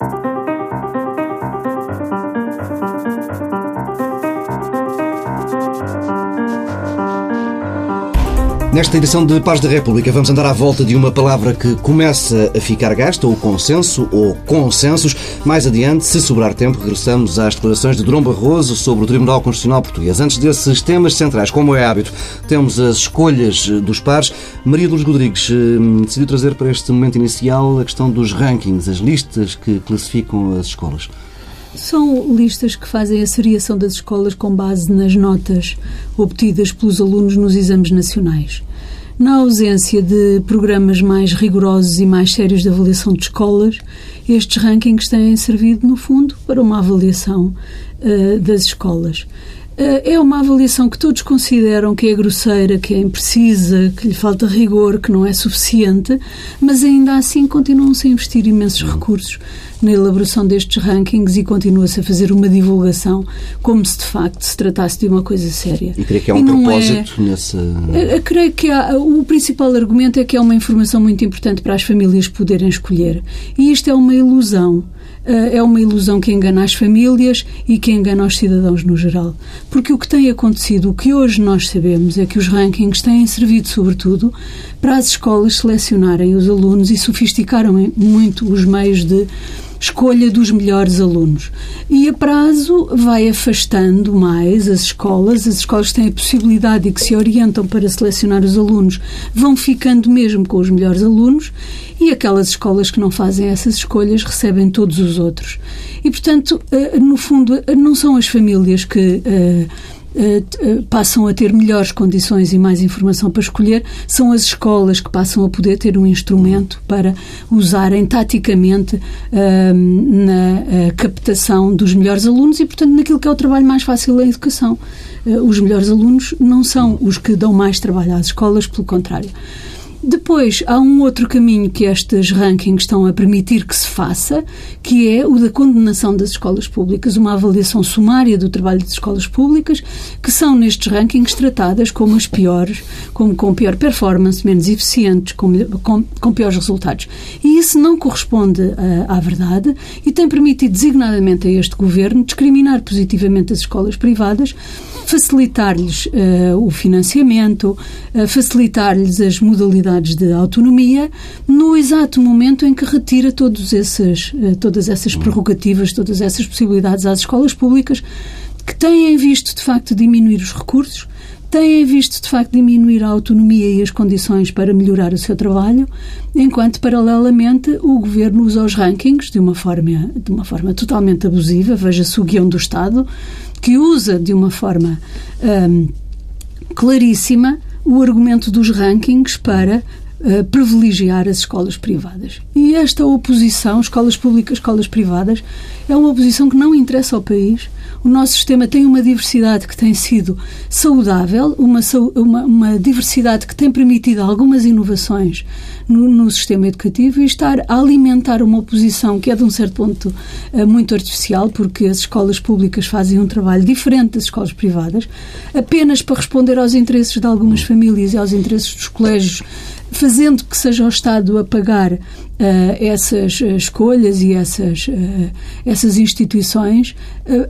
Thank you. Nesta edição de Paz da República vamos andar à volta de uma palavra que começa a ficar gasta, o consenso ou consensos. Mais adiante, se sobrar tempo, regressamos às declarações de Durão Barroso sobre o Tribunal Constitucional Português. Antes desses temas centrais, como é hábito, temos as escolhas dos pares. Maria Luz Rodrigues hum, decidiu trazer para este momento inicial a questão dos rankings, as listas que classificam as escolas. São listas que fazem a seriação das escolas com base nas notas obtidas pelos alunos nos exames nacionais. Na ausência de programas mais rigorosos e mais sérios de avaliação de escolas, estes rankings têm servido, no fundo, para uma avaliação uh, das escolas. Uh, é uma avaliação que todos consideram que é grosseira, que é imprecisa, que lhe falta rigor, que não é suficiente, mas ainda assim continuam-se a investir imensos recursos na elaboração destes rankings e continua-se a fazer uma divulgação como se de facto se tratasse de uma coisa séria. E creio que há um propósito é... nessa. Eu creio que há... o principal argumento é que é uma informação muito importante para as famílias poderem escolher. E isto é uma ilusão. Eh, é uma ilusão que engana as famílias e que engana os cidadãos no geral. Porque o que tem acontecido, o que hoje nós sabemos, é que os rankings têm servido, sobretudo, para as escolas selecionarem os alunos e sofisticaram muito os meios de escolha dos melhores alunos. E a prazo vai afastando mais as escolas, as escolas têm a possibilidade e que se orientam para selecionar os alunos vão ficando mesmo com os melhores alunos e aquelas escolas que não fazem essas escolhas recebem todos os outros. E, portanto, eh, no fundo, não são as famílias que eh, eh, eh, passam a ter melhores condições e mais informação para escolher, são as escolas que passam a poder ter um instrumento para usarem taticamente uh, na captação dos melhores alunos e, portanto, naquilo que é o trabalho mais fácil da educação. Os melhores alunos não são os que dão mais trabalho às escolas, pelo contrário. Depois, há um outro caminho que estes rankings estão a permitir que se faça, que é o da condenação das escolas públicas, uma avaliação sumária do trabalho das escolas públicas, que são nestes rankings tratadas como as piores, como com pior performance, menos eficientes, com, com, com piores resultados. E isso não corresponde uh, à verdade e tem permitido designadamente a este governo discriminar positivamente as escolas privadas facilitar-lhes uh, o financiamento, uh, facilitar-lhes as modalidades de autonomia, no exato momento em que retira todos esses, uh, todas essas prerrogativas, todas essas possibilidades às escolas públicas que têm visto, de facto, diminuir os recursos, têm visto, de facto, diminuir a autonomia e as condições para melhorar o seu trabalho, enquanto, paralelamente, o governo usa os rankings de uma forma, de uma forma totalmente abusiva, veja-se o guião do Estado, que usa de uma forma um, claríssima o argumento dos rankings para uh, privilegiar as escolas privadas. E esta oposição, escolas públicas, escolas privadas, é uma oposição que não interessa ao país. O nosso sistema tem uma diversidade que tem sido saudável, uma, uma, uma diversidade que tem permitido algumas inovações no, no, sistema educativo e estar a alimentar uma oposição que é, de um certo ponto, uh, muito artificial, porque as escolas públicas fazem um trabalho diferente das escolas privadas, apenas para responder aos interesses de algumas famílias e aos interesses dos colégios fazendo que seja o Estado a pagar uh, essas uh, escolhas e essas, uh, essas instituições,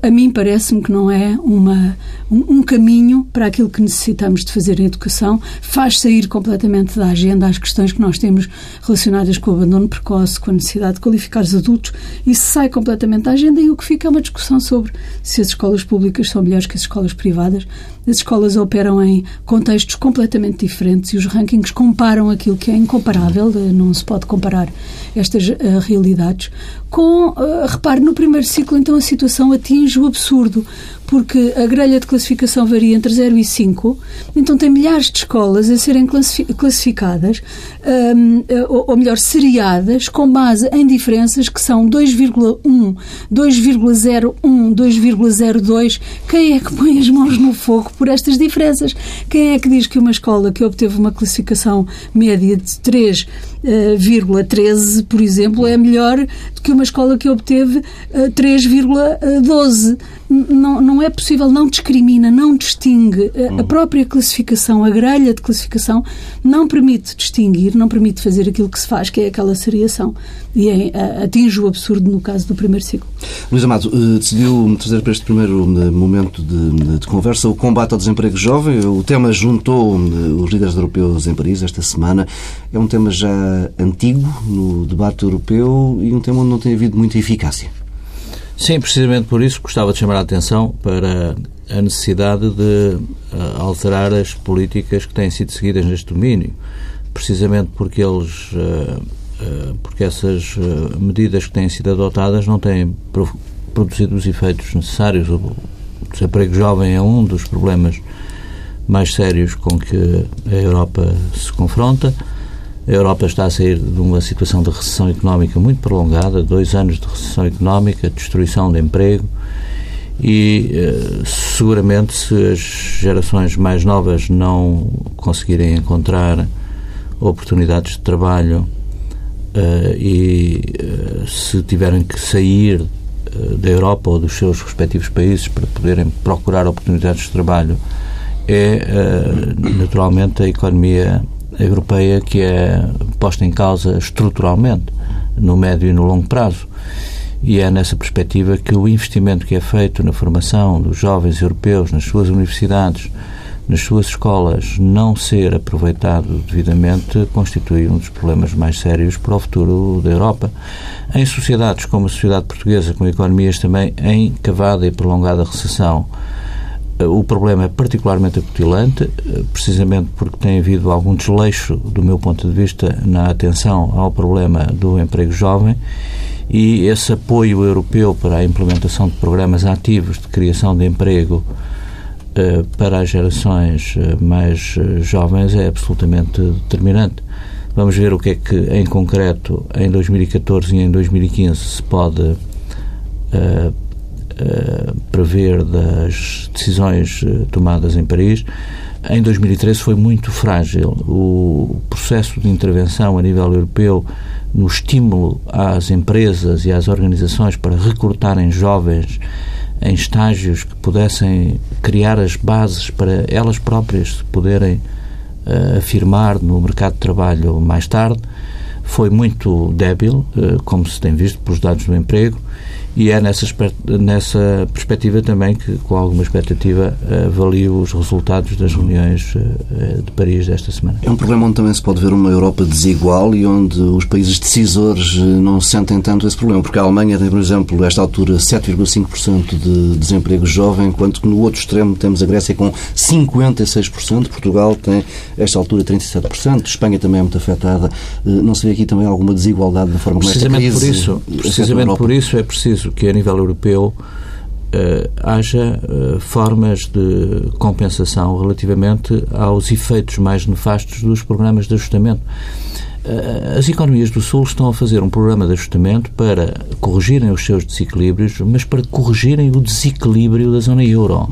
a mim parece-me que não é uma, um, um, caminho para aquilo que necessitamos de fazer em educação. Faz sair completamente da agenda as questões que nós temos relacionadas com o abandono precoce, com a necessidade de qualificar os adultos. Isso sai completamente da agenda e o que fica é uma discussão sobre se as escolas públicas são melhores que as escolas privadas. As escolas operam em contextos completamente diferentes e os rankings comparam aquilo que é incomparável, não se pode comparar estas uh, realidades. Com, uh, repare, no primeiro ciclo, então, a situação atinge o absurdo, porque a grelha de classificação varia entre 0 e 5, então tem milhares de escolas a serem classificadas, um, ou, melhor, seriadas, com base em diferenças que são 2,1, 2,01, 2,02. Quem é que põe as mãos no fogo por estas diferenças? Quem é que diz que uma escola que obteve uma classificação média de 3 3,13, por exemplo, é melhor do que uma escola que obteve 3,12. Não, não é possível, não discrimina, não distingue. A própria classificação, a grelha de classificação, não permite distinguir, não permite fazer aquilo que se faz, que é aquela seriação. E é, atinge o absurdo no caso do primeiro ciclo. Luís Amado, decidiu trazer para este primeiro momento de, de conversa o combate ao desemprego jovem. O tema juntou os líderes europeus em Paris esta semana. É um tema já antigo no debate europeu e um tema onde não tem havido muita eficácia. Sim, precisamente por isso gostava de chamar a atenção para a necessidade de uh, alterar as políticas que têm sido seguidas neste domínio, precisamente porque eles, uh, uh, porque essas medidas que têm sido adotadas não têm produzido os efeitos necessários. O desemprego jovem é um dos problemas mais sérios com que a Europa se confronta. A Europa está a sair de uma situação de recessão económica muito prolongada, dois anos de recessão económica, destruição de emprego e eh, seguramente se as gerações mais novas não conseguirem encontrar oportunidades de trabalho uh, e uh, se tiverem que sair da Europa ou dos seus respectivos países para poderem procurar oportunidades de trabalho, é naturalmente a economia europeia que é posta em causa estruturalmente no médio e no longo prazo. E é nessa perspectiva que o investimento que é feito na formação dos jovens europeus nas suas universidades, nas suas escolas, não ser aproveitado devidamente constitui um dos problemas mais sérios para o futuro da Europa. Em sociedades como a sociedade portuguesa, com economias também em cavada e prolongada recessão, o problema é particularmente acutilante, precisamente porque tem havido algum desleixo, do meu ponto de vista, na atenção ao problema do emprego jovem e esse apoio europeu para a implementação de programas ativos de criação de emprego eh, para as gerações eh, mais eh, jovens é absolutamente determinante. Vamos ver o que é que, em concreto, em 2014 e em 2015 se pode eh, prever das decisões uh, tomadas em Paris. Em 2013 foi muito frágil. O processo de intervenção a nível europeu no estímulo às empresas e às organizações para recrutarem jovens em estágios que pudessem criar as bases para elas próprias se poderem uh, afirmar no mercado de trabalho mais tarde foi muito débil, uh, como se tem visto pelos dados do emprego, e é nessa, nessa perspectiva também que, com alguma expectativa, avalio os resultados das reuniões eh, de Paris desta semana. É um problema onde também se pode ver uma Europa desigual e onde os países decisores eh, não sentem tanto esse problema, porque a Alemanha tem, por exemplo, esta altura 7,5% de desemprego jovem, enquanto que no outro extremo temos a Grécia com 56%, Portugal tem, esta altura, 37%, Espanha também é muito afetada. Eh, não se vê aqui também alguma desigualdade na forma como esta crise... Por isso, precisamente por isso é preciso que, a nível europeu, Uh, haja uh, formas de compensação relativamente aos efeitos mais nefastos dos programas de ajustamento. Uh, as economias do Sul estão a fazer um programa de ajustamento para corrigirem os seus desequilíbrios, mas para corrigirem o desequilíbrio da zona euro.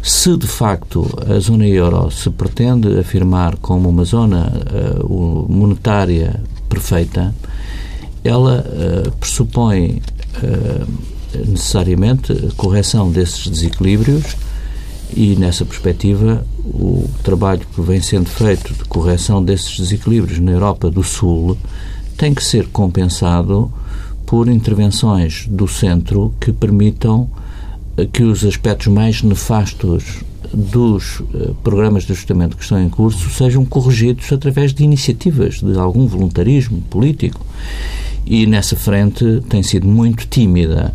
Se de facto a zona euro se pretende afirmar como uma zona monetária perfeita, ela pressupõe necessariamente correção desses desequilíbrios e, nessa perspectiva, o trabalho que vem sendo feito de correção desses desequilíbrios na Europa do Sul tem que ser compensado por intervenções do centro que permitam eh, que os aspectos mais nefastos dos eh, programas de ajustamento que estão em curso sejam corrigidos através de iniciativas, de algum voluntarismo político e nessa frente tem sido muito tímida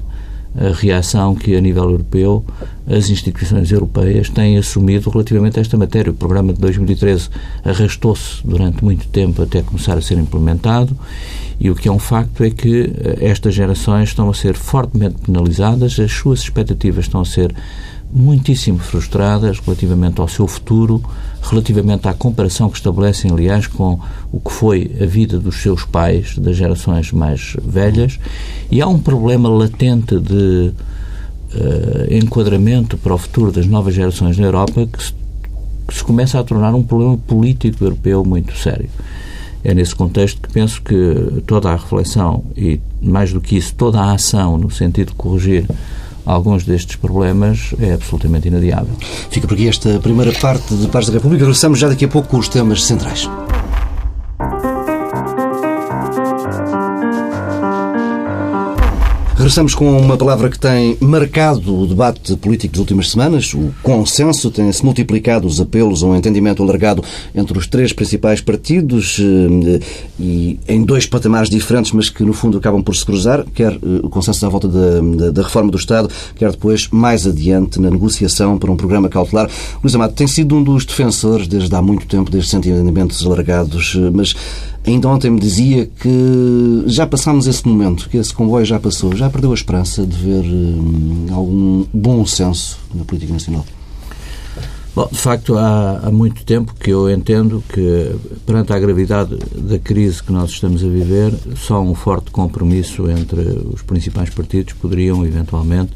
a reação que, a nível europeu, as instituições europeias têm assumido relativamente a esta matéria. O programa de 2013 arrastou-se durante muito tempo até começar a ser implementado e o que é um facto é que eh, estas gerações estão a ser fortemente penalizadas, as suas expectativas estão a ser muitíssimo frustradas relativamente ao seu futuro, relativamente à comparação que estabelecem, aliás, com o que foi a vida dos seus pais, das gerações mais velhas, e há um problema latente de uh, enquadramento para o futuro das novas gerações na Europa que se, que se começa a tornar um problema político europeu muito sério. É nesse contexto que penso que toda a reflexão e, mais do que isso, toda a ação no sentido de corrigir alguns destes problemas é absolutamente inadiável. Fica por aqui esta primeira parte de Paz da República. Regressamos já daqui a pouco com os temas centrais. Regressamos com uma palavra que tem marcado o debate político das últimas semanas, o consenso. Tem-se multiplicado os apelos a um entendimento alargado entre os três principais partidos eh, e em dois patamares diferentes, mas que no fundo acabam por se cruzar, quer eh, o consenso à volta da, da, da reforma do Estado, quer depois mais adiante na negociação para um programa cautelar. Luís Amado tem sido um dos defensores desde há muito tempo destes entendimentos alargados, eh, mas Ainda ontem me dizia que já passámos esse momento, que esse comboio já passou. Já perdeu a esperança de ver hum, algum bom senso na política nacional? Bom, de facto, há, há, muito tempo que eu entendo que, perante a gravidade da crise que nós estamos a viver, só um forte compromisso entre os principais partidos poderiam, eventualmente,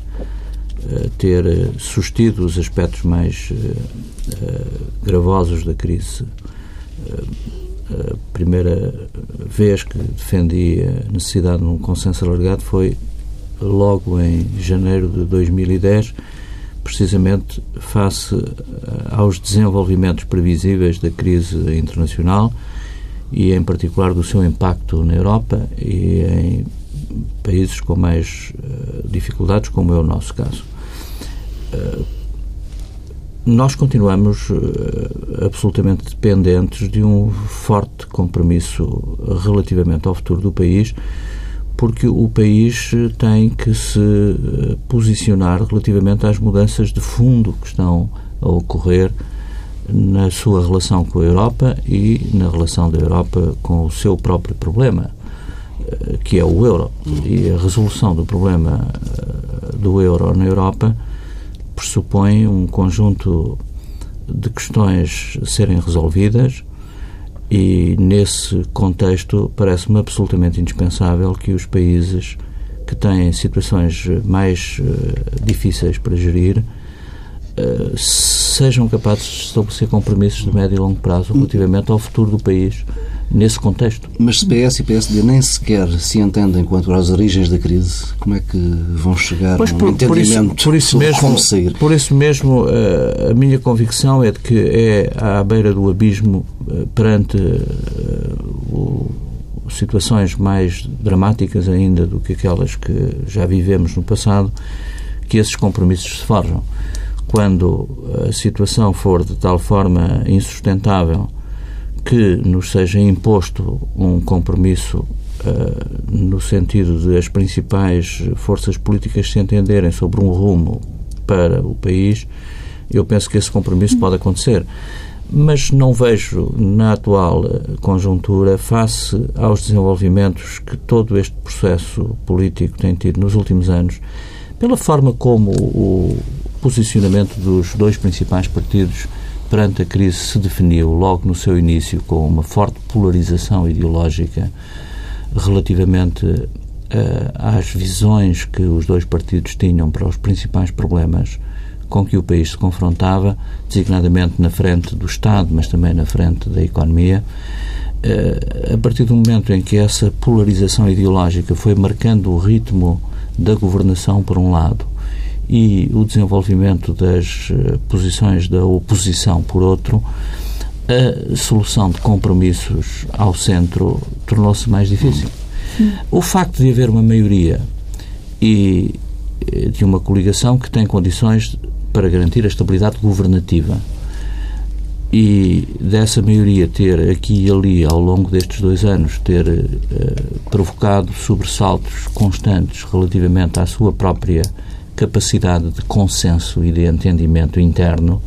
eh, ter eh, sustido os aspectos mais uh, gravosos da crise a primeira vez que defendi a necessidade de um consenso alargado foi logo em janeiro de 2010, precisamente face aos desenvolvimentos previsíveis da crise internacional e, em particular, do seu impacto na Europa e em países com mais uh, dificuldades, como é o nosso caso. Nós continuamos uh, absolutamente dependentes de um forte compromisso relativamente ao futuro do país, porque o país tem que se uh, posicionar relativamente às mudanças de fundo que estão a ocorrer na sua relação com a Europa e na relação da Europa com o seu próprio problema, que é o euro. E a resolução do problema do euro na Europa pressupõe um conjunto de questões serem resolvidas e, nesse contexto, parece-me absolutamente indispensável que os países que têm situações mais uh, difíceis para gerir uh, sejam capazes de estabelecer compromissos de médio e longo prazo relativamente ao futuro do país nesse contexto. Mas se PS e PSD nem sequer se entendem quanto às origens da crise, como é que vão chegar pois a um por, entendimento por isso, por isso mesmo, como sair? Por isso mesmo, eh, a minha convicção é de que é à beira do abismo eh, perante eh, situações mais dramáticas ainda do que aquelas que já vivemos no passado, que esses compromissos se forjam. Quando a situação for de tal forma insustentável que nos seja imposto um compromisso uh, no sentido de as principais forças políticas se entenderem sobre um rumo para o país, eu penso que esse compromisso pode acontecer. Mas não vejo na atual conjuntura, face aos desenvolvimentos que todo este processo político tem tido nos últimos anos, pela forma como o posicionamento dos dois principais partidos perante a crise se definiu logo no seu início com uma forte polarização ideológica relativamente uh, às visões que os dois partidos tinham para os principais problemas com que o país se confrontava, designadamente na frente do Estado, mas também na frente da economia. Uh, a partir do momento em que essa polarização ideológica foi marcando o ritmo da governação, por um lado, e o desenvolvimento das eh, posições da oposição, por outro, a solução de compromissos ao centro tornou-se mais difícil. O facto de haver uma maioria e eh, de uma coligação que tem condições para garantir a estabilidade governativa e dessa maioria ter aqui e ali ao longo destes dois anos ter uh, provocado sobressaltos constantes relativamente à sua própria capacidade de consenso e de entendimento interno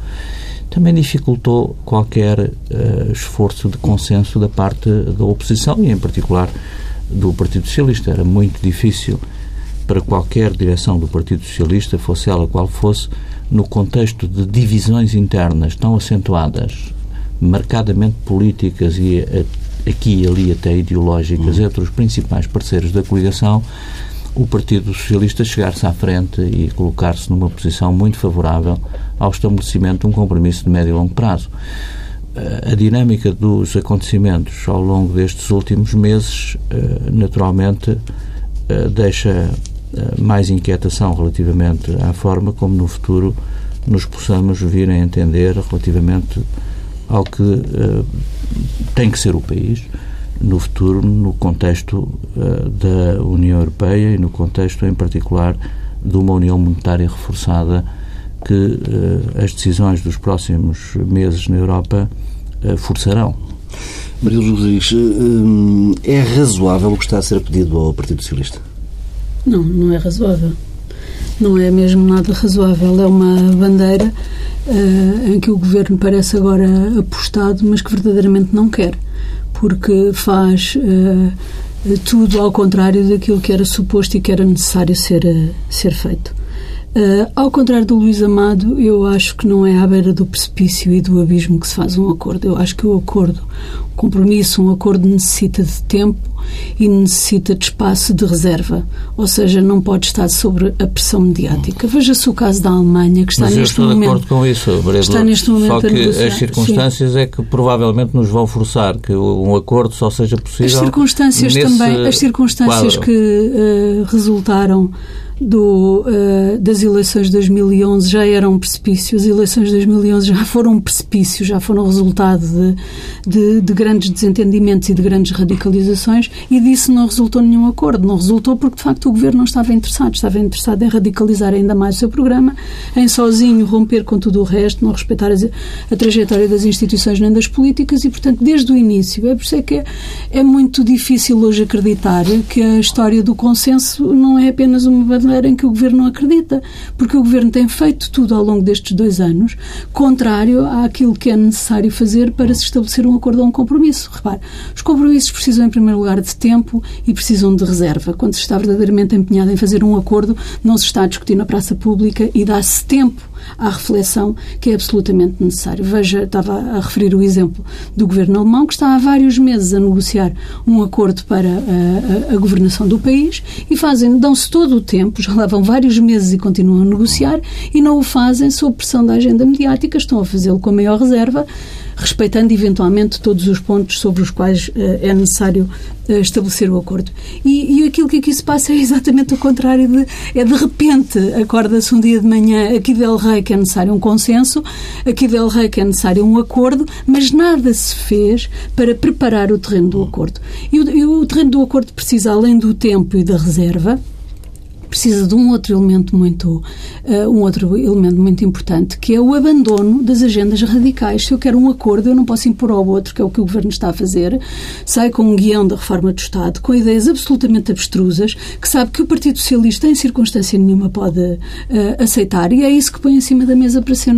também dificultou qualquer uh, esforço de consenso da parte da oposição e, em particular, do Partido Socialista. Era muito difícil para qualquer direção do Partido Socialista, fosse ela qual fosse, no contexto de divisões internas tão acentuadas, marcadamente políticas e eh, aqui e ali até ideológicas, uhum. entre os principais parceiros da coligação, o Partido Socialista chegar-se à frente e colocar-se numa posição muito favorável ao estabelecimento de um compromisso de médio e longo prazo. a dinâmica dos acontecimentos ao longo destes últimos meses, naturalmente, deixa mais inquietação relativamente à forma como no futuro nos possamos vir a entender relativamente ao que tem que ser o país no futuro, no contexto uh, da União Europeia e no contexto, em particular, de uma União Monetária reforçada que uh, as decisões dos próximos meses na Europa uh, forçarão. Maria Rodrigues, é razoável o que está a ser pedido ao Partido Socialista? Não, não é razoável. Não é mesmo nada razoável. É uma bandeira em que o Governo parece agora apostado, mas que verdadeiramente não quer porque faz uh, tudo ao contrário daquilo que era suposto e que era necessário ser, uh, ser feito. Uh, ao contrário do Luís Amado, eu acho que não é à beira do precipício e do abismo que se faz um acordo. Eu acho que o acordo, o compromisso, um acordo necessita de tempo e necessita de espaço de reserva. Ou seja, não pode estar sobre a pressão mediática. Veja-se o caso da Alemanha, que está Mas neste eu estou momento. de acordo com isso, Maria está neste momento Só que negociar. as circunstâncias Sim. é que provavelmente nos vão forçar que um acordo só seja possível. As circunstâncias também, as circunstâncias quadro. que uh, resultaram do, uh, das eleições de 2011 já eram um precipício. As eleições de 2011 já foram um precipício, já foram resultado de, de, de, grandes desentendimentos e de grandes radicalizações e disso não resultou nenhum acordo. Não resultou porque, de facto, o governo não estava interessado. Estava interessado em radicalizar ainda mais o seu programa, em sozinho romper com tudo o resto, não respeitar a trajetória das instituições nem das políticas e, portanto, desde o início. É por isso é que é, é muito difícil hoje acreditar que a história do consenso não é apenas uma bandeira em que o governo não acredita, porque o governo tem feito tudo ao longo destes dois anos, contrário àquilo que é necessário fazer para se estabelecer um acordo ou um compromisso. Repare, os compromissos precisam, em primeiro lugar, de tempo e precisam de reserva. Quando se está verdadeiramente empenhado em fazer um acordo, não se está a discutir na praça pública e dá-se tempo à reflexão que é absolutamente necessário. Veja, estava a referir o exemplo do governo alemão, que está há vários meses a negociar um acordo para a, a, a governação do país e fazem, dão-se todo o tempo, já vão vários meses e continuam a negociar e não o fazem sob pressão da agenda mediática, estão a fazê-lo com a maior reserva, respeitando eventualmente todos os pontos sobre os quais uh, é necessário uh, estabelecer o acordo. E, e, aquilo que aqui se passa é exatamente o contrário. De, é de repente, acorda-se um dia de manhã, aqui del Rei que é necessário um consenso, aqui del Rei que é necessário um acordo, mas nada se fez para preparar o terreno do acordo. E o, e o terreno do acordo precisa, além do tempo e da reserva, precisa de um outro elemento muito uh, um outro elemento muito importante que é o abandono das agendas radicais. Se eu quero um acordo, eu não posso impor ao outro, que é o que o governo está a fazer. Sai com um guião da reforma do Estado, com ideias absolutamente abstrusas, que sabe que o Partido Socialista em circunstância nenhuma pode uh, aceitar e é isso que põe em cima da mesa para ser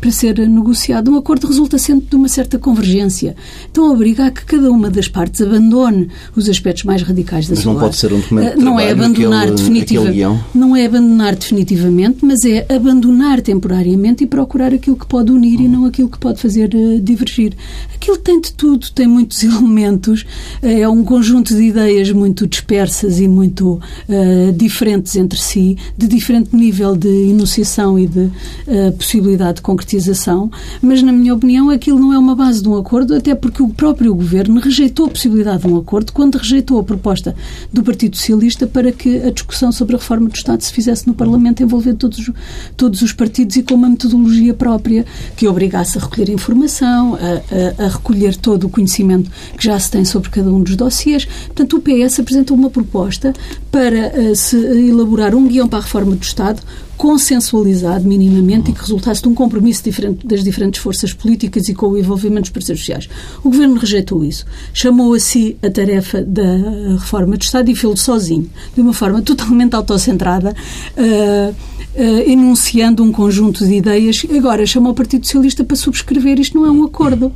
para ser negociado. Um acordo resulta sempre de uma certa convergência. Então obriga a que cada uma das partes abandone os aspectos mais radicais da Mas sua não pode ser um documento de uh, não é abandonar aquele- definitivamente aquele guião? não é abandonar definitivamente, mas é abandonar temporariamente e procurar aquilo que pode unir e não aquilo que pode fazer eh, divergir. Aquilo tem de tudo, tem muitos elementos, eh, é um conjunto de ideias muito dispersas e muito eh, diferentes entre si, de diferente nível de enunciação e de eh, possibilidade de concretização, mas, na minha opinião, aquilo não é uma base de um acordo, até porque o próprio governo rejeitou a possibilidade de um acordo quando rejeitou a proposta do Partido Socialista para que a discussão sobre a reforma do Estado se fizesse no Parlamento envolvendo todos, os- todos os partidos e com uma metodologia própria que obrigasse a recolher informação, a, a- a recolher todo o conhecimento que já se tem sobre cada um dos dossiês. Portanto, o PS apresentou uma proposta para eh, se elaborar um guião para a reforma do Estado consensualizado minimamente e que resultasse de um compromisso diferente das diferentes forças políticas e com o envolvimento dos parceiros sociais. O Governo rejeitou isso. Chamou a si a tarefa da reforma do Estado e fez-lo sozinho, de uma forma totalmente autocentrada, eh, eh, enunciando um conjunto de ideias. Agora chamou o Partido Socialista para subscrever. Isto não é um acordo.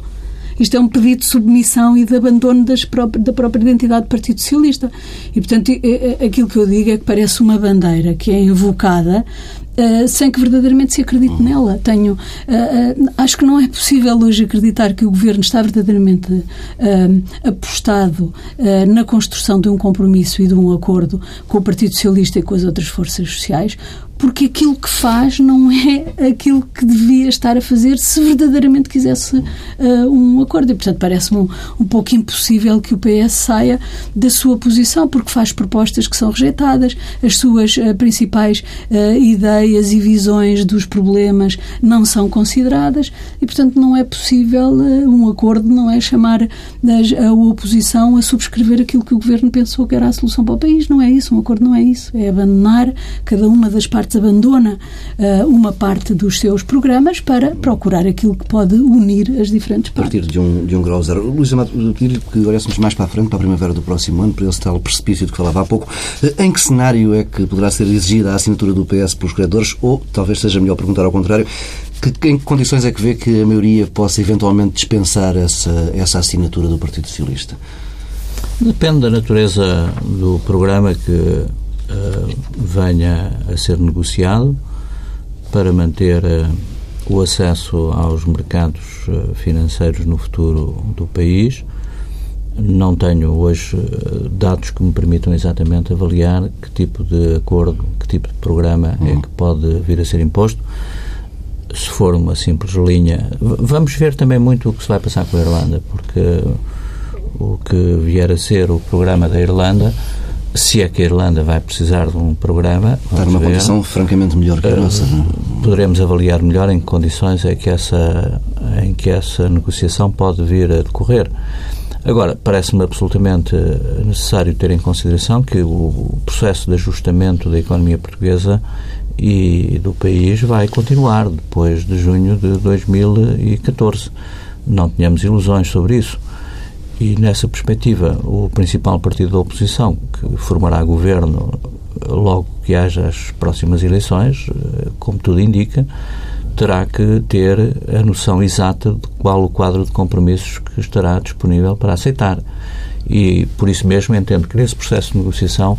Isto é um pedido de submissão e de abandono da própria identidade do Partido Socialista. E, portanto, aquilo que eu digo é que parece uma bandeira que é invocada Uh, sem que verdadeiramente se acredite nela. Tenho, uh, uh, acho que não é possível hoje acreditar que o governo está verdadeiramente apostado na construção de um compromisso e de um acordo com o Partido Socialista e com as outras forças sociais, porque aquilo que faz não é aquilo que devia estar a fazer se verdadeiramente quisesse uh, um acordo. E, portanto, parece-me um, um, pouco impossível que o PS saia da sua posição, porque faz propostas que são rejeitadas, as suas uh, principais uh, ideias e visões dos problemas não são consideradas e, portanto, não é possível um acordo, não é chamar a oposição a subscrever aquilo que o governo pensou que era a solução para o país. Não é isso, um acordo não é isso. É abandonar cada uma das partes abandona uh, uma parte dos seus programas para procurar aquilo que pode unir as diferentes partes. A partir de um, de um grau zero. Luís Amado, pedir-lhe que olhássemos mais para a frente, para a primavera do próximo ano, para esse tal precipício de que falava há pouco. Uh, em que cenário é que poderá ser exigida a assinatura do PS pelos Ou, talvez seja melhor perguntar ao contrário, que, em que condições é que vê que a maioria possa eventualmente dispensar essa, essa assinatura do Partido Socialista? Depende da natureza do programa que uh, venha a ser negociado para manter uh, o acesso aos mercados uh, financeiros no futuro do país. Não tenho hoje dados que me permitam exatamente avaliar que tipo de acordo, que tipo de programa é uhum. é que pode vir a ser imposto. Se for uma simples linha, vamos ver também muito o que se vai passar com a Irlanda, porque o que vier a ser o programa da Irlanda se é que a Irlanda vai precisar de um programa. Está numa ver, condição francamente melhor que a nossa. Uh, poderemos avaliar melhor em que condições é que essa, em que essa negociação pode vir a decorrer. Agora, parece-me absolutamente necessário ter em consideração que o processo de ajustamento da economia portuguesa e do país vai continuar depois de junho de 2014. Não tenhamos ilusões sobre isso. E nessa perspectiva, o principal partido da oposição, que formará governo logo que haja as próximas eleições, eh, como tudo indica, terá que ter a noção exata de qual o quadro de compromissos que estará disponível para aceitar. E por isso mesmo entendo que nesse processo de negociação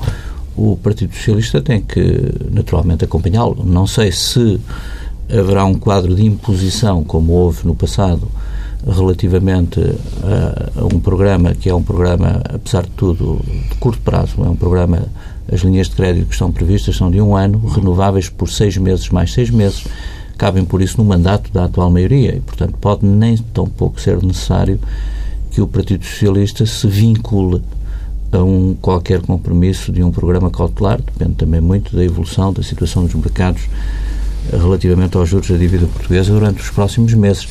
o Partido Socialista tem que naturalmente acompanhá-lo. Não sei se haverá um quadro de imposição como houve no passado relativamente a, a, um programa que é um programa, apesar de tudo, de curto prazo, é um programa, as linhas de crédito que estão previstas são de um ano, renováveis por seis meses mais seis meses, cabem por isso no mandato da atual maioria e, portanto, pode nem tão pouco ser necessário que o Partido Socialista se vincule a um qualquer compromisso de um programa cautelar, depende também muito da evolução da situação dos mercados relativamente aos juros da dívida portuguesa durante os próximos meses.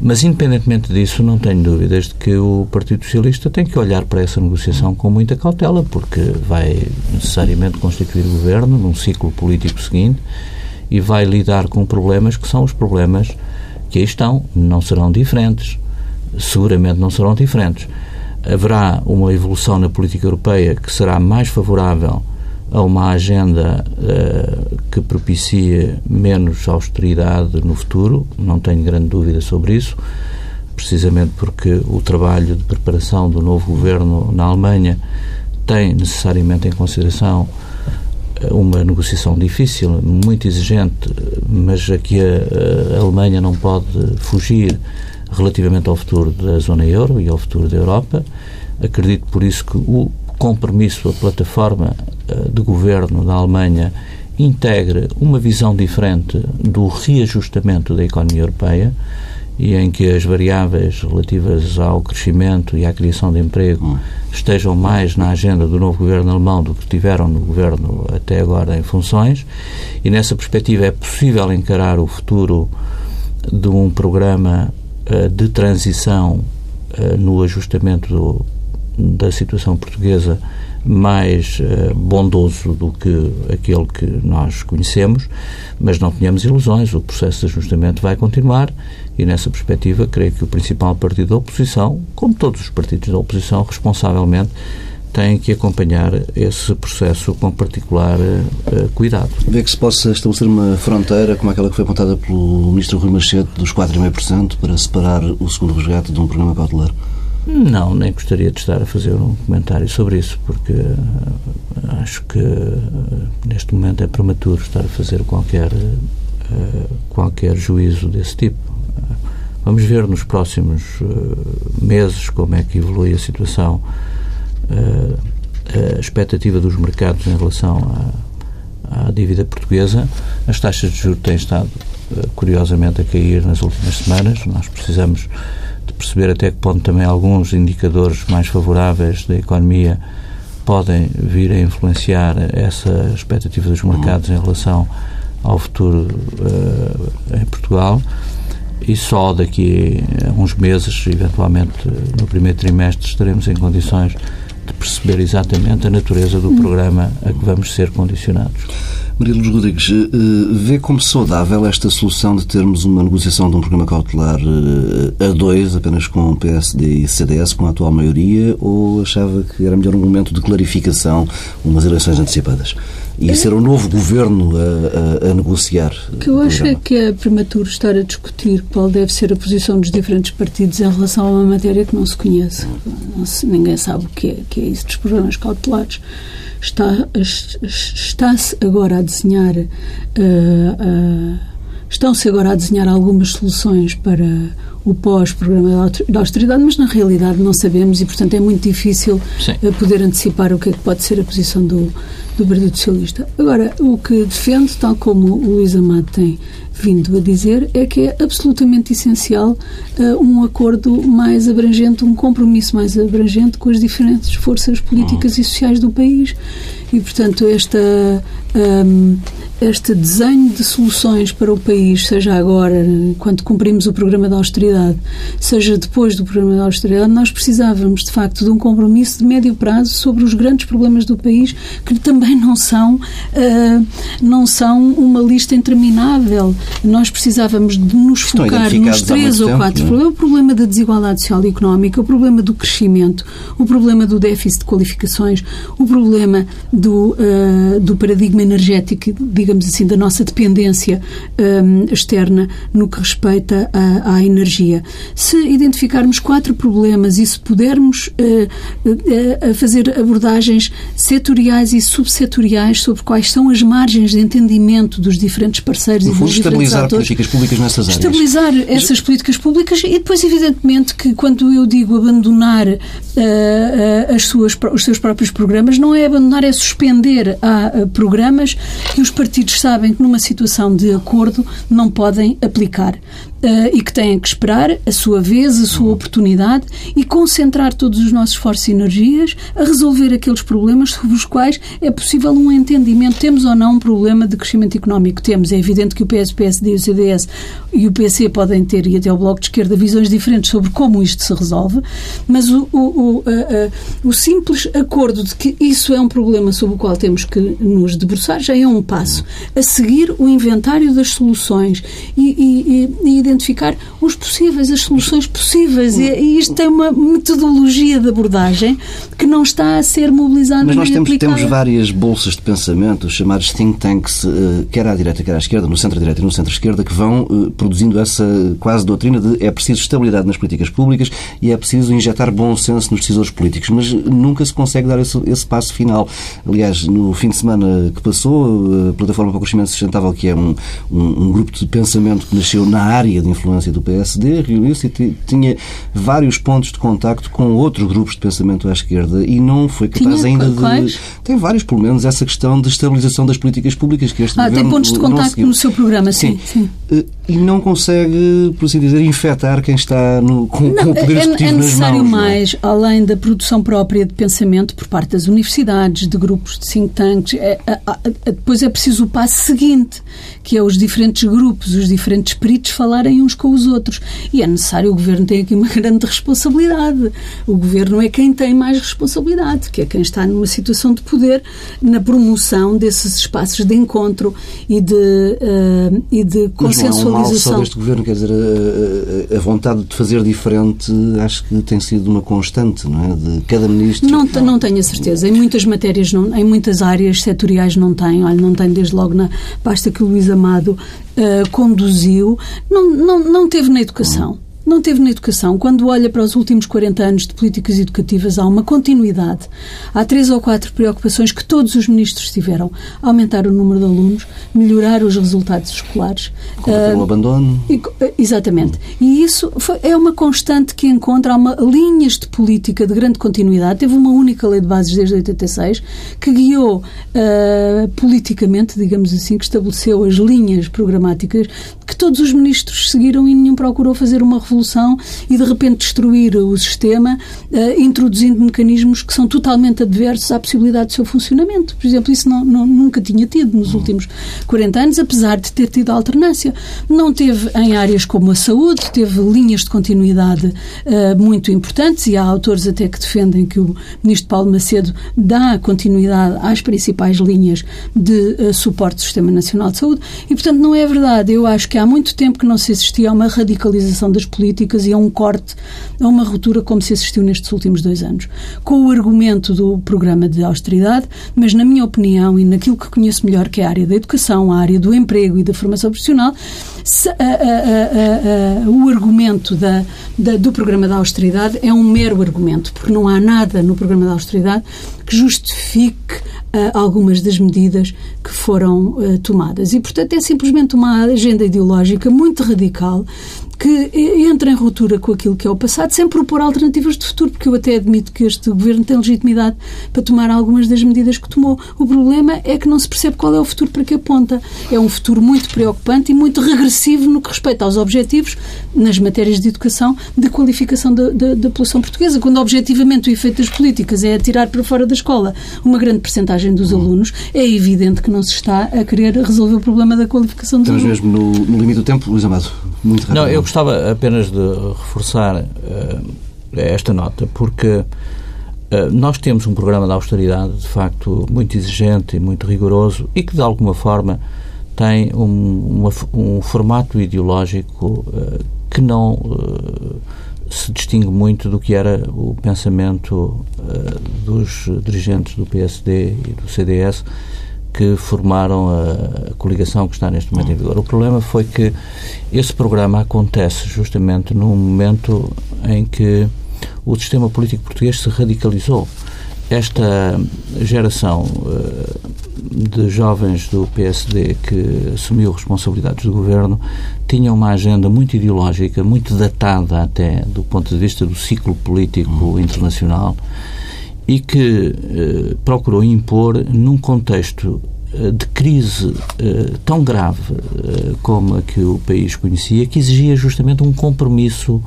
Mas, independentemente disso, não tenho dúvidas de que o Partido Socialista tem que olhar para essa negociação com muita cautela, porque vai necessariamente constituir governo num ciclo político seguinte e vai lidar com problemas que são os problemas que aí estão. Não serão diferentes. Seguramente não serão diferentes. Haverá uma evolução na política europeia que será mais favorável a uma agenda uh, que propicie menos austeridade no futuro, não tenho grande dúvida sobre isso, precisamente porque o trabalho de preparação do novo governo na Alemanha tem necessariamente em consideração uma negociação difícil, muito exigente, mas a, a Alemanha não pode fugir relativamente ao futuro da zona euro e ao futuro da Europa. Acredito por isso que o compromisso, a plataforma eh, de governo da Alemanha integre uma visão diferente do reajustamento da economia europeia e em que as variáveis relativas ao crescimento e à criação de emprego hum. estejam mais na agenda do novo governo alemão do que tiveram no governo até agora em funções. E nessa perspectiva é possível encarar o futuro de um programa uh, de transição uh, no ajustamento do, da situação portuguesa mais uh, bondoso do que aquele que nós conhecemos, mas não tenhamos ilusões, o processo de ajustamento vai continuar e, nessa perspectiva, creio que o principal partido da oposição, como todos os partidos da oposição, responsavelmente, tem que acompanhar esse processo com particular uh, cuidado. Vê que se possa estabelecer uma fronteira como aquela que foi apontada pelo Ministro Rui Machete dos 4,5% para separar o segundo resgate de um programa cautelar? Não, nem gostaria de estar a fazer um comentário sobre isso, porque uh, acho que uh, neste momento é prematuro estar a fazer qualquer, uh, qualquer juízo desse tipo. Vamos ver nos próximos meses como é que evolui a situação, a expectativa dos mercados em relação à, à dívida portuguesa. As taxas de juros têm estado, curiosamente, a cair nas últimas semanas. Nós precisamos perceber até que ponto também alguns indicadores mais favoráveis da economia podem vir a influenciar essa expectativa dos mercados em relação ao futuro uh, em Portugal e só daqui a uns meses, eventualmente no primeiro trimestre, estaremos em condições de perceber exatamente a natureza do programa a que vamos ser condicionados. Maria Luz Rodrigues, eh, vê como saudável esta solução de termos uma negociação de um programa cautelar eh, a dois, apenas com PSD e CDS, com a atual maioria, ou achava que era melhor um momento de clarificação, umas eleições antecipadas? E ser o novo governo a, a, a negociar? O que eu acho é que é prematuro estar a discutir qual deve ser a posição dos diferentes partidos em relação a uma matéria que não se conhece. Não se, ninguém sabe o que é, que é isso dos programas cautelares está, está-se agora a desenhar uh, uh, estão-se agora a desenhar algumas soluções para o pós-programa da austeridade, mas na realidade não sabemos e, portanto, é muito difícil Sim. Eh, poder antecipar o que é que pode ser a posição do, do Partido Socialista. Agora, o que defende, tal como o Luís Amado tem vindo a dizer, é que é absolutamente essencial uh, um acordo mais abrangente, um compromisso mais abrangente com as diferentes forças políticas e sociais do país. E, portanto, esta. Um, este desenho de soluções para o país, seja agora, quando cumprimos o programa da austeridade, seja depois do programa da austeridade, nós precisávamos, de facto, de um compromisso de médio prazo sobre os grandes problemas do país, que também não são, uh, não são uma lista interminável. Nós precisávamos de nos Estão focar nos três ou quatro problemas. É? O problema da desigualdade social e económica, o problema do crescimento, o problema do déficit de qualificações, o problema do, uh, do paradigma energético, digamos assim, da nossa dependência um, externa no que respeita à, à, energia. Se identificarmos quatro problemas e se pudermos uh, uh, fazer abordagens setoriais e subsetoriais sobre quais são as margens de entendimento dos diferentes parceiros no e dos diferentes estabilizar atores, políticas públicas nessas áreas. Estabilizar essas políticas públicas e depois, evidentemente, que quando eu digo abandonar uh, as suas, os seus próprios programas, não é abandonar, é suspender a, programas que os partidos partidos sabem que numa situação de acordo não podem aplicar. Uh, e que têm que esperar a sua vez, a sua oportunidade e concentrar todos os nossos esforços e energias a resolver aqueles problemas sobre os quais é possível um entendimento. Temos ou não um problema de crescimento económico? Temos. É evidente que o PS, PSD, o CDS e o PC podem ter, e até o Bloco de Esquerda, visões diferentes sobre como isto se resolve, mas o, o, o, o simples acordo de que isso é um problema sobre o qual temos que nos debruçar já é um passo. A seguir, o inventário das soluções e, e, e identificar os possíveis, as soluções possíveis. E, e isto tem uma metodologia de abordagem que não está a ser mobilizada Mas nós temos, temos várias bolsas de pensamento, chamados think tanks, eh, quer à direita, quer à esquerda, no centro-direita e no centro-esquerda, que vão eh, produzindo essa quase doutrina de é preciso estabilidade nas políticas públicas e é preciso injetar bom senso nos decisores políticos. Mas nunca se consegue dar esse, esse passo final. Aliás, no fim de semana que passou, a Plataforma para o Crescimento Sustentável, que é um, um, um grupo de pensamento que nasceu na área de influência do PSD, reuniu-se e tinha vários pontos de contacto com outros grupos de pensamento à esquerda e não foi capaz tinha, ainda quais? de... Tem vários, pelo menos, essa questão de estabilização das políticas públicas que este ah, tem pontos de contacto no seu programa, sim. sim. sim. E não consegue, por assim dizer, infectar quem está no, com, não, com o poder é, executivo é necessário mãos, é? mais, é? além da produção própria de pensamento por parte das universidades, de grupos de think tanks, é, é, depois é preciso o passo seguinte, que é os diferentes grupos, os diferentes peritos falarem uns com os outros. E é necessário, o Governo tem aqui uma grande responsabilidade. O Governo é quem tem mais responsabilidade, que é quem está numa situação de poder na promoção desses espaços de encontro e de, uh, e de consensualização mal só deste governo, quer dizer, a, a, a, vontade de fazer diferente acho que tem sido uma constante, não é? De cada ministro. Não, não tenho a certeza. Em muitas matérias, não, em muitas áreas setoriais não tem. Olha, não tem desde logo na pasta que o Luís Amado uh, conduziu. Não, não, não teve na educação Não teve na educação. Quando olha para os últimos 40 anos de políticas educativas, há uma continuidade. Há três ou quatro preocupações que todos os ministros tiveram. Aumentar o número de alunos, melhorar os resultados escolares. Combater uh, o abandono. E, exatamente. E isso foi, é uma constante que encontra uma, linhas de política de grande continuidade. Teve uma única lei de bases desde 86 que guiou uh, politicamente, digamos assim, que estabeleceu as linhas programáticas que todos os ministros seguiram e nenhum procurou fazer uma revolução e de repente destruir o sistema, uh, introduzindo mecanismos que são totalmente adversos à possibilidade do seu funcionamento. Por exemplo, isso não, não, nunca tinha tido nos últimos 40 anos, apesar de ter tido alternância. Não teve em áreas como a saúde, teve linhas de continuidade uh, muito importantes e há autores até que defendem que o ministro Paulo Macedo dá continuidade às principais linhas de uh, suporte do Sistema Nacional de Saúde e, portanto, não é verdade. Eu acho que há muito tempo que não se assistia a uma radicalização das políticas e a um corte, a uma ruptura como se assistiu nestes últimos dois anos. Com o argumento do programa de austeridade, mas na minha opinião e naquilo que conheço melhor, que é a área da educação, a área do emprego e da formação profissional, se, a, a, a, o argumento da, da, do programa da austeridade é um mero argumento, porque não há nada no programa da austeridade que justifique uh, algumas das medidas que foram uh, tomadas. E, portanto, é simplesmente uma agenda ideológica muito radical que entra em ruptura com aquilo que é o passado, sem propor alternativas de futuro, porque eu até admito que este governo tem legitimidade para tomar algumas das medidas que tomou. O problema é que não se percebe qual é o futuro para que aponta. É um futuro muito preocupante e muito regressivo no que respeita aos objetivos nas matérias de educação de qualificação da, da, da população portuguesa. Quando objetivamente o efeito das políticas é tirar para fora da escola uma grande percentagem dos alunos, é evidente que não se está a querer resolver o problema da qualificação dos Estamos alunos. mesmo no, no limite do tempo, Luís Amado. Muito rápido. Não, eu gostava apenas de reforçar uh, esta nota, porque uh, nós temos um programa de austeridade, de facto, muito exigente e muito rigoroso e que, de alguma forma, tem um, uma, um formato ideológico uh, que não se distingue muito do que era o pensamento dos dirigentes do PSD e do CDS que formaram a, coligação que está neste momento em vigor. O problema foi que esse programa acontece justamente num momento em que o sistema político português se radicalizou. Esta geração uh, de jovens do PSD que assumiu responsabilidades do governo tinha uma agenda muito ideológica, muito datada até do ponto de vista do ciclo político internacional e que eh, procurou impor num contexto eh, de crise eh, tão grave eh, como a que o país conhecia, que exigia justamente um compromisso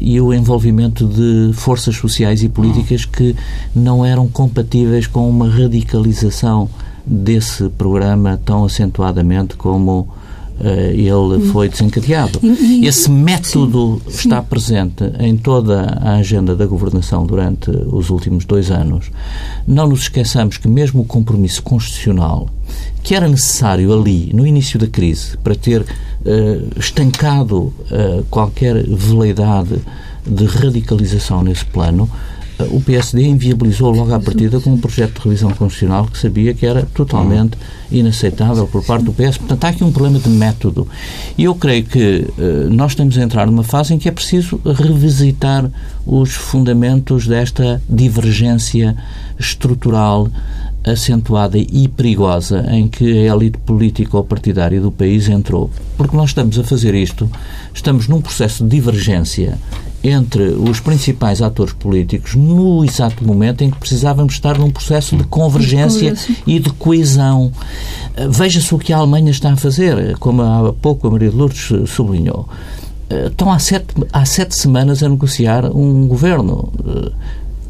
e o envolvimento de forças sociais e políticas que não eram compatíveis com uma radicalização desse programa tão acentuadamente como eh, ele foi desencadeado. Esse método está presente em toda a agenda da governação durante os últimos dois anos. Não nos esqueçamos que mesmo o compromisso constitucional que era necessário ali, no início da crise, para ter estancado uh, qualquer veleidade de radicalização nesse plano, o PSD inviabilizou logo à partida com um projeto de revisão constitucional que sabia que era totalmente inaceitável por parte do PS. Portanto, há aqui um problema de método. E eu creio que uh, nós estamos a entrar numa fase em que é preciso revisitar os fundamentos desta divergência estrutural acentuada e perigosa em que a elite política ou partidária do país entrou. Porque nós estamos a fazer isto, estamos num processo de divergência entre os principais atores políticos no exato momento em que precisávamos estar num processo de convergência e de coesão. Veja-se o que a Alemanha está a fazer, como há pouco a Maria de Lourdes sublinhou. Estão há sete, há sete semanas a negociar um governo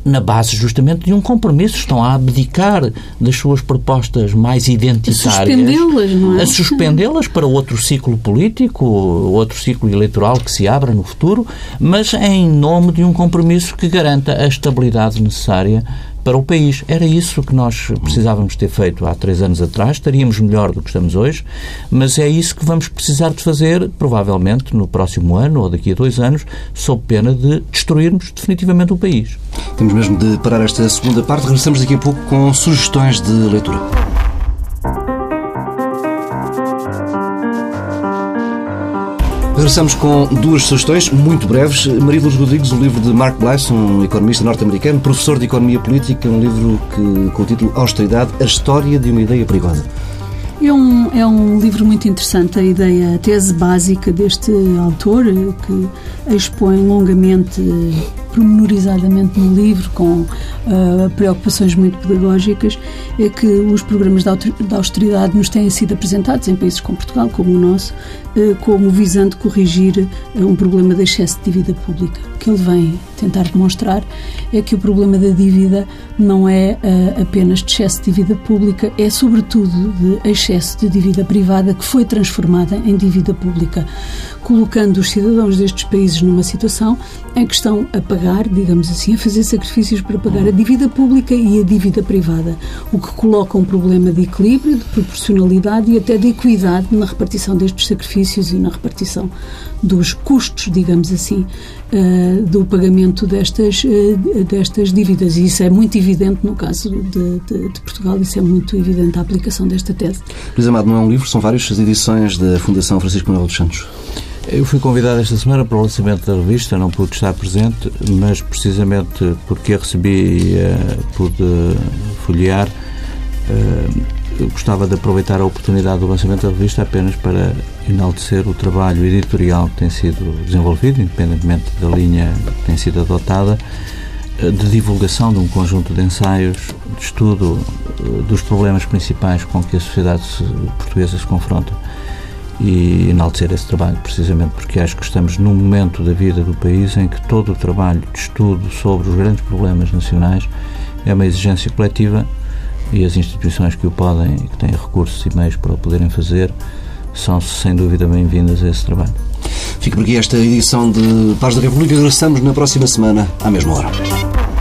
na base justamente de um compromisso. Estão a abdicar das suas propostas mais identitárias. A suspendê-las, não é? A suspendê-las para outro ciclo político, outro ciclo eleitoral que se abra no futuro, mas em nome de um compromisso que garanta a estabilidade necessária para o país. Era isso que nós precisávamos ter feito há três anos atrás. Estaríamos melhor do que estamos hoje, mas é isso que vamos precisar de fazer, provavelmente, no próximo ano ou daqui a dois anos, sob pena de destruirmos definitivamente o país. Temos mesmo de parar esta segunda parte. Regressamos daqui a pouco com sugestões de leitura. Regressamos com duas sugestões muito breves. Maria Luz Rodrigues, o livro de Mark Blyson, um economista norte-americano, professor de Economia Política, um livro que, com o título Austeridade, a história de uma ideia perigosa. É um, é um livro muito interessante, a ideia, a tese básica deste autor, que expõe longamente promenorizadamente no livro, com uh, preocupações muito pedagógicas, é que os programas de austeridade nos têm sido apresentados em países como Portugal, como o nosso, uh, como visando corrigir uh, um problema de excesso de dívida pública. O que ele vem tentar demonstrar é que o problema da dívida não é apenas de excesso de dívida pública, é sobretudo de excesso de dívida privada que foi transformada em dívida pública, colocando os cidadãos destes países numa situação em que estão a pagar pagar, digamos assim, a fazer sacrifícios para pagar a dívida pública e a dívida privada, o que coloca um problema de equilíbrio, de proporcionalidade e até de equidade na repartição destes sacrifícios e na repartição dos custos, digamos assim, uh, do pagamento destas, uh, destas dívidas. E isso é muito evidente no caso de, de, de, Portugal, isso é muito evidente a aplicação desta tese. Luís Amado, não é um livro, são várias edições da Fundação Francisco Manuel dos Santos. Eu fui convidado esta semana para o lançamento da revista, não pude estar presente, mas precisamente porque a recebi e uh, pude folhear, uh, gostava de aproveitar a oportunidade do lançamento da revista apenas para enaltecer o trabalho editorial que tem sido desenvolvido, independentemente da linha que tem sido adotada, uh, de divulgação de um conjunto de ensaios, de estudo dos problemas principais com que a sociedade portuguesa se confronta e enaltecer esse trabalho, precisamente porque acho que estamos num momento da vida do país em que todo o trabalho de estudo sobre os grandes problemas nacionais é uma exigência coletiva e as instituições que o podem e que têm recursos e meios para o poderem fazer são sem dúvida bem-vindas a esse trabalho. Fica por aqui esta edição de Paz da República. Regressamos na próxima semana, à mesma hora.